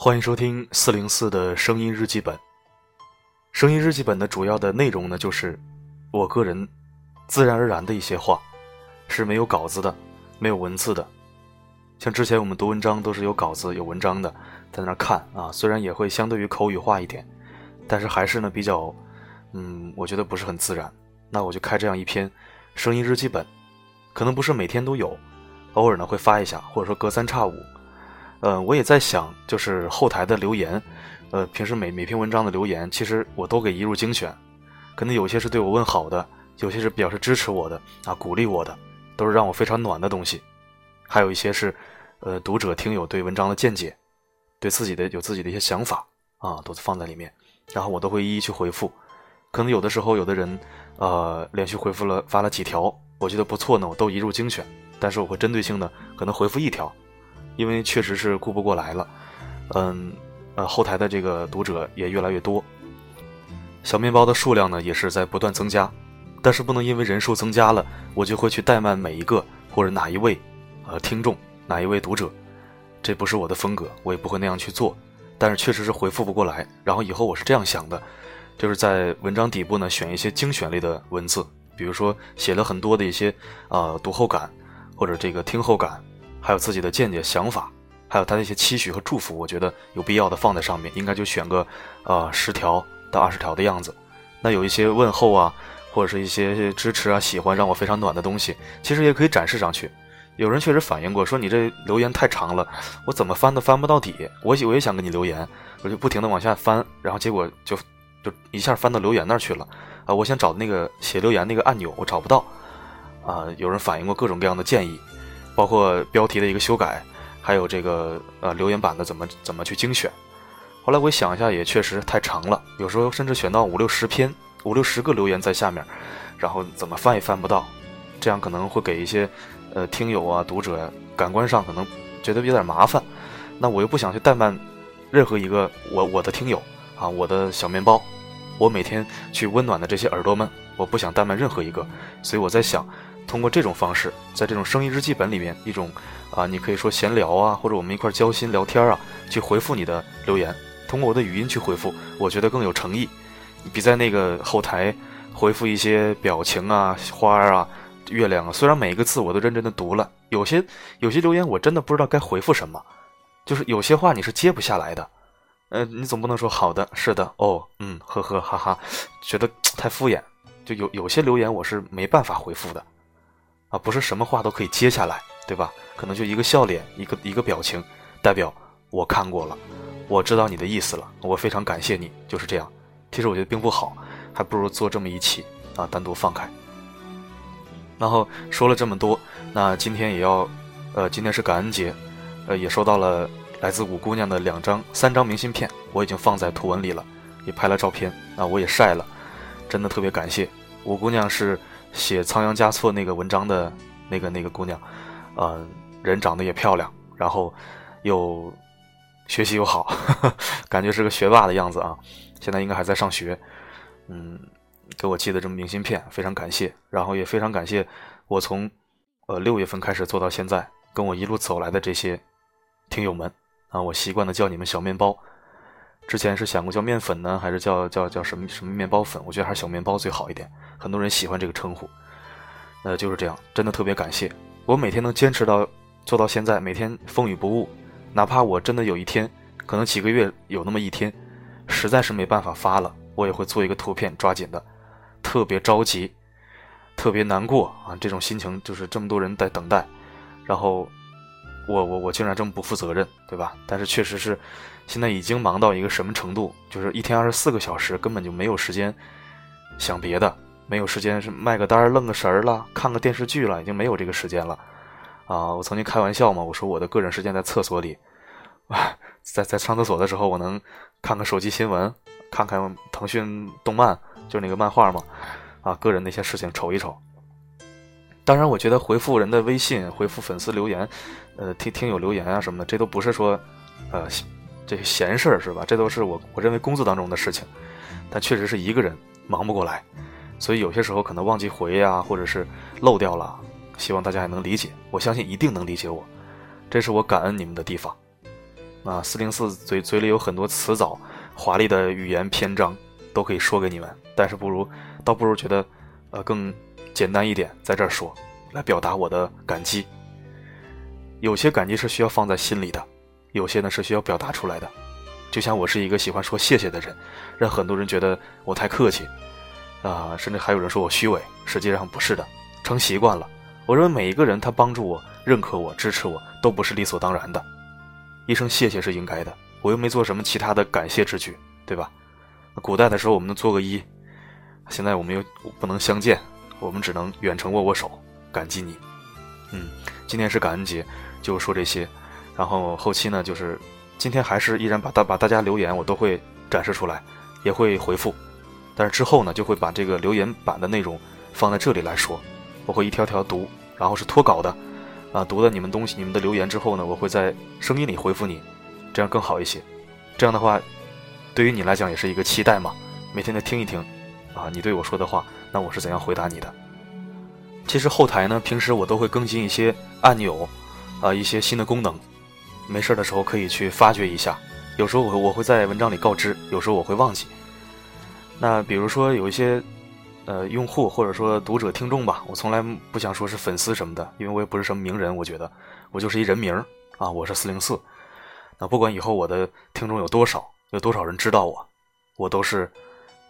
欢迎收听四零四的声音日记本。声音日记本的主要的内容呢，就是我个人自然而然的一些话，是没有稿子的，没有文字的。像之前我们读文章都是有稿子、有文章的，在那看啊，虽然也会相对于口语化一点，但是还是呢比较，嗯，我觉得不是很自然。那我就开这样一篇声音日记本，可能不是每天都有，偶尔呢会发一下，或者说隔三差五。呃，我也在想，就是后台的留言，呃，平时每每篇文章的留言，其实我都给一入精选，可能有些是对我问好的，有些是表示支持我的啊，鼓励我的，都是让我非常暖的东西，还有一些是，呃，读者听友对文章的见解，对自己的有自己的一些想法啊，都放在里面，然后我都会一一去回复，可能有的时候有的人，呃，连续回复了发了几条，我觉得不错呢，我都一入精选，但是我会针对性的可能回复一条。因为确实是顾不过来了，嗯，呃，后台的这个读者也越来越多，小面包的数量呢也是在不断增加，但是不能因为人数增加了，我就会去怠慢每一个或者哪一位，呃，听众哪一位读者，这不是我的风格，我也不会那样去做。但是确实是回复不过来，然后以后我是这样想的，就是在文章底部呢选一些精选类的文字，比如说写了很多的一些呃读后感或者这个听后感。还有自己的见解、想法，还有他的一些期许和祝福，我觉得有必要的放在上面，应该就选个，呃，十条到二十条的样子。那有一些问候啊，或者是一些支持啊、喜欢，让我非常暖的东西，其实也可以展示上去。有人确实反映过，说你这留言太长了，我怎么翻都翻不到底。我我也想给你留言，我就不停的往下翻，然后结果就就一下翻到留言那儿去了。啊，我想找那个写留言那个按钮，我找不到。啊，有人反映过各种各样的建议。包括标题的一个修改，还有这个呃留言板的怎么怎么去精选。后来我想一下，也确实太长了，有时候甚至选到五六十篇、五六十个留言在下面，然后怎么翻也翻不到，这样可能会给一些呃听友啊、读者感官上可能觉得有点麻烦。那我又不想去怠慢任何一个我我的听友啊，我的小面包，我每天去温暖的这些耳朵们，我不想怠慢任何一个，所以我在想。通过这种方式，在这种生意日记本里面，一种啊，你可以说闲聊啊，或者我们一块交心聊天啊，去回复你的留言。通过我的语音去回复，我觉得更有诚意，比在那个后台回复一些表情啊、花儿啊、月亮啊。虽然每一个字我都认真的读了，有些有些留言我真的不知道该回复什么，就是有些话你是接不下来的。呃，你总不能说好的、是的、哦、嗯、呵呵、哈哈，觉得 太敷衍。就有有些留言我是没办法回复的。啊，不是什么话都可以接下来，对吧？可能就一个笑脸，一个一个表情，代表我看过了，我知道你的意思了，我非常感谢你，就是这样。其实我觉得并不好，还不如做这么一期啊，单独放开。然后说了这么多，那今天也要，呃，今天是感恩节，呃，也收到了来自五姑娘的两张、三张明信片，我已经放在图文里了，也拍了照片，啊，我也晒了，真的特别感谢五姑娘是。写仓央嘉措那个文章的那个那个姑娘，呃，人长得也漂亮，然后又学习又好，感觉是个学霸的样子啊。现在应该还在上学，嗯，给我寄的这么明信片，非常感谢。然后也非常感谢我从呃六月份开始做到现在，跟我一路走来的这些听友们啊，我习惯的叫你们小面包。之前是想过叫面粉呢，还是叫叫叫什么什么面包粉？我觉得还是小面包最好一点，很多人喜欢这个称呼。呃，就是这样，真的特别感谢我每天能坚持到做到现在，每天风雨不误，哪怕我真的有一天，可能几个月有那么一天，实在是没办法发了，我也会做一个图片，抓紧的，特别着急，特别难过啊，这种心情就是这么多人在等待，然后。我我我竟然这么不负责任，对吧？但是确实是，现在已经忙到一个什么程度？就是一天二十四个小时，根本就没有时间想别的，没有时间是卖个单儿、愣个神儿了，看个电视剧了，已经没有这个时间了。啊，我曾经开玩笑嘛，我说我的个人时间在厕所里，在在上厕所的时候，我能看看手机新闻，看看腾讯动漫，就是那个漫画嘛，啊，个人那些事情瞅一瞅。当然，我觉得回复人的微信、回复粉丝留言，呃，听听友留言啊什么的，这都不是说，呃，这些闲事儿是吧？这都是我我认为工作当中的事情。但确实是一个人忙不过来，所以有些时候可能忘记回呀，或者是漏掉了。希望大家也能理解，我相信一定能理解我。这是我感恩你们的地方。啊，四零四嘴嘴里有很多词藻，华丽的语言篇章都可以说给你们，但是不如，倒不如觉得，呃，更简单一点，在这儿说，来表达我的感激。有些感激是需要放在心里的，有些呢是需要表达出来的。就像我是一个喜欢说谢谢的人，让很多人觉得我太客气，啊，甚至还有人说我虚伪，实际上不是的，成习惯了。我认为每一个人他帮助我、认可我、支持我，都不是理所当然的。一声谢谢是应该的，我又没做什么其他的感谢之举，对吧？古代的时候我们能做个揖，现在我们又不能相见，我们只能远程握握手，感激你。嗯，今天是感恩节，就说这些，然后后期呢就是。今天还是依然把大把大家留言我都会展示出来，也会回复，但是之后呢就会把这个留言板的内容放在这里来说，我会一条条读，然后是脱稿的，啊，读了你们东西、你们的留言之后呢，我会在声音里回复你，这样更好一些。这样的话，对于你来讲也是一个期待嘛，每天的听一听，啊，你对我说的话，那我是怎样回答你的？其实后台呢，平时我都会更新一些按钮，啊，一些新的功能。没事的时候可以去发掘一下，有时候我我会在文章里告知，有时候我会忘记。那比如说有一些，呃，用户或者说读者听众吧，我从来不想说是粉丝什么的，因为我也不是什么名人，我觉得我就是一人名啊，我是四零四。那不管以后我的听众有多少，有多少人知道我，我都是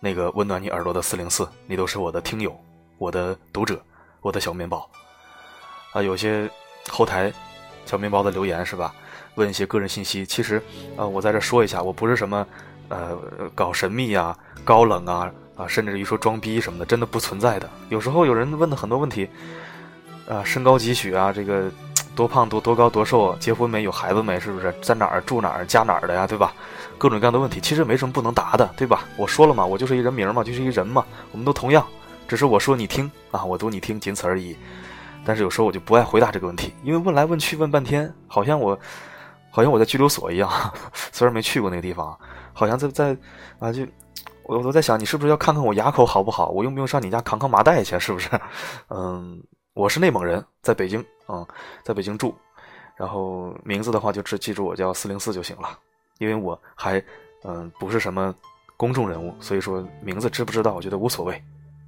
那个温暖你耳朵的四零四，你都是我的听友，我的读者，我的小面包。啊，有些后台小面包的留言是吧？问一些个人信息，其实，呃，我在这说一下，我不是什么，呃，搞神秘啊、高冷啊，啊，甚至于说装逼什么的，真的不存在的。有时候有人问的很多问题，啊，身高几许啊，这个多胖多多高多瘦，结婚没有孩子没，是不是在哪儿住哪儿家哪儿的呀，对吧？各种各样的问题，其实没什么不能答的，对吧？我说了嘛，我就是一人名嘛，就是一人嘛，我们都同样，只是我说你听啊，我读你听，仅此而已。但是有时候我就不爱回答这个问题，因为问来问去问半天，好像我。好像我在拘留所一样，虽然没去过那个地方，好像在在啊，就我我在想，你是不是要看看我牙口好不好？我用不用上你家扛扛麻袋去？是不是？嗯，我是内蒙人，在北京啊，在北京住，然后名字的话就只记住我叫四零四就行了，因为我还嗯不是什么公众人物，所以说名字知不知道我觉得无所谓，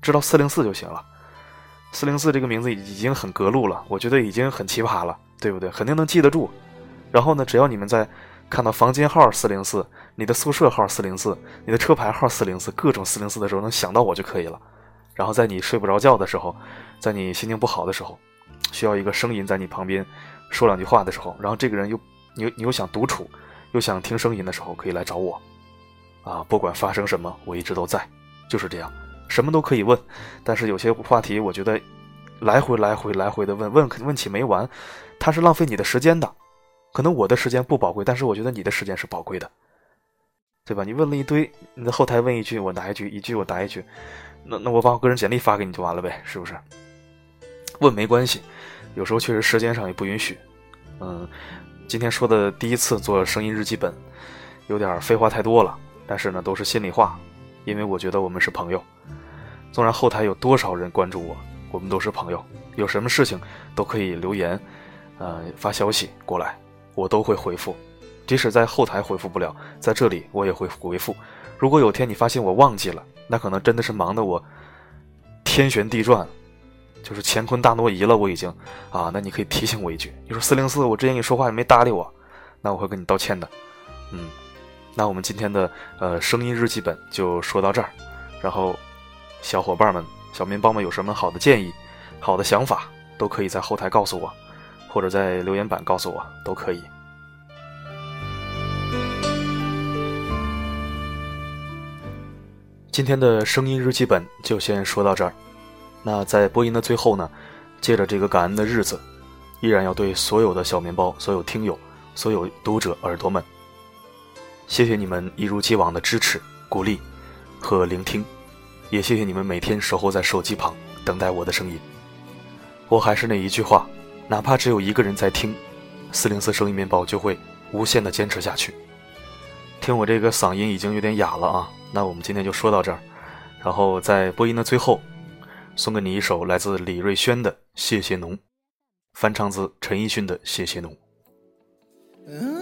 知道四零四就行了。四零四这个名字已经很格路了，我觉得已经很奇葩了，对不对？肯定能记得住。然后呢，只要你们在看到房间号四零四、你的宿舍号四零四、你的车牌号四零四、各种四零四的时候，能想到我就可以了。然后在你睡不着觉的时候，在你心情不好的时候，需要一个声音在你旁边说两句话的时候，然后这个人又你你又想独处，又想听声音的时候，可以来找我。啊，不管发生什么，我一直都在，就是这样，什么都可以问。但是有些话题，我觉得来回来回来回的问问问起没完，它是浪费你的时间的。可能我的时间不宝贵，但是我觉得你的时间是宝贵的，对吧？你问了一堆，你在后台问一句，我答一句，一句我答一句，那那我把我个人简历发给你就完了呗，是不是？问没关系，有时候确实时间上也不允许。嗯，今天说的第一次做声音日记本，有点废话太多了，但是呢都是心里话，因为我觉得我们是朋友。纵然后台有多少人关注我，我们都是朋友，有什么事情都可以留言，呃，发消息过来。我都会回复，即使在后台回复不了，在这里我也会回复。如果有天你发现我忘记了，那可能真的是忙得我天旋地转，就是乾坤大挪移了。我已经啊，那你可以提醒我一句，你说四零四，我之前跟你说话你没搭理我，那我会跟你道歉的。嗯，那我们今天的呃声音日记本就说到这儿，然后小伙伴们、小面包们有什么好的建议、好的想法，都可以在后台告诉我。或者在留言板告诉我都可以。今天的声音日记本就先说到这儿。那在播音的最后呢，借着这个感恩的日子，依然要对所有的小面包、所有听友、所有读者耳朵们，谢谢你们一如既往的支持、鼓励和聆听，也谢谢你们每天守候在手机旁等待我的声音。我还是那一句话。哪怕只有一个人在听，四零四声音面包就会无限的坚持下去。听我这个嗓音已经有点哑了啊，那我们今天就说到这儿。然后在播音的最后，送给你一首来自李瑞轩的《谢谢侬》，翻唱自陈奕迅的《谢谢侬》。嗯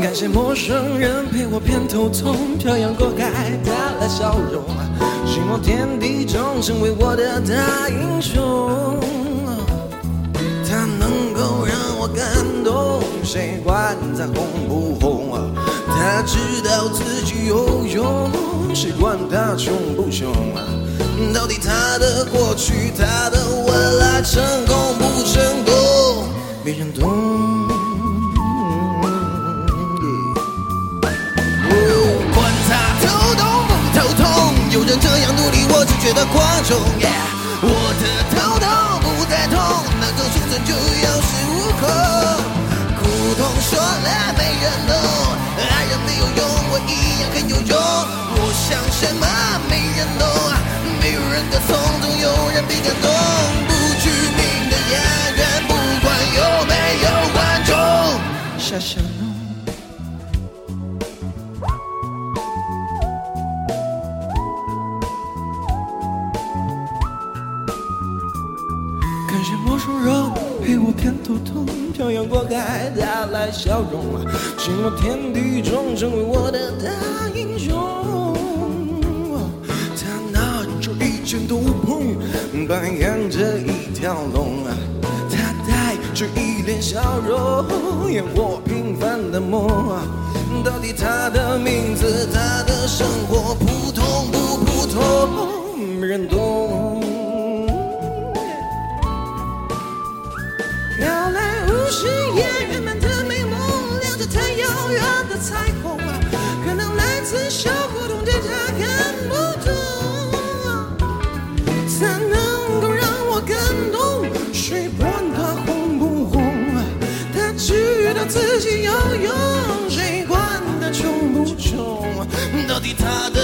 感谢陌生人陪我偏头痛，漂洋过海带来笑容，希望天地中成为我的大英雄。他能够让我感动，谁。管他红不红？他知道自己有用，谁。管他穷不穷？到底他的过去，他的未来，成功不成功，没人懂。觉得光荣我的头痛不再痛，能够生存就有恃无恐。苦痛说了没人懂，爱人没有用，我一样很有用。我想什么没人懂，没有人歌颂，总有人被感动。带来笑容，希望天地中成为我的大英雄。他拿着一件斗篷，扮演着一条龙，他带着一脸笑容，演我平凡的梦。到底他的名字，他的生活，普通不普通，没人懂。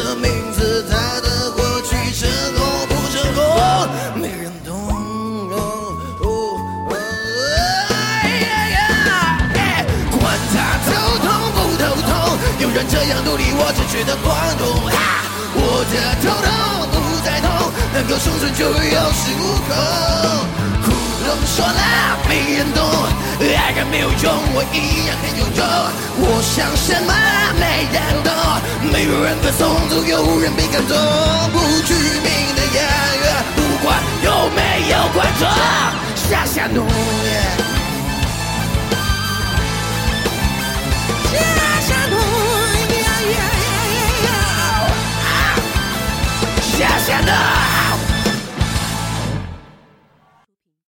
的名字，他的过去，成功不成功？没人懂。管他头痛不头痛，有人这样努力，我只觉得光荣。我的头痛不再痛，能够生存就有恃无恐。窟窿说了没人懂，爱人没有用，我一样很有用。我想什么没人懂，没有人歌送走有人被感动，不具名的演员，不管有没有观众，下下努力。下下的。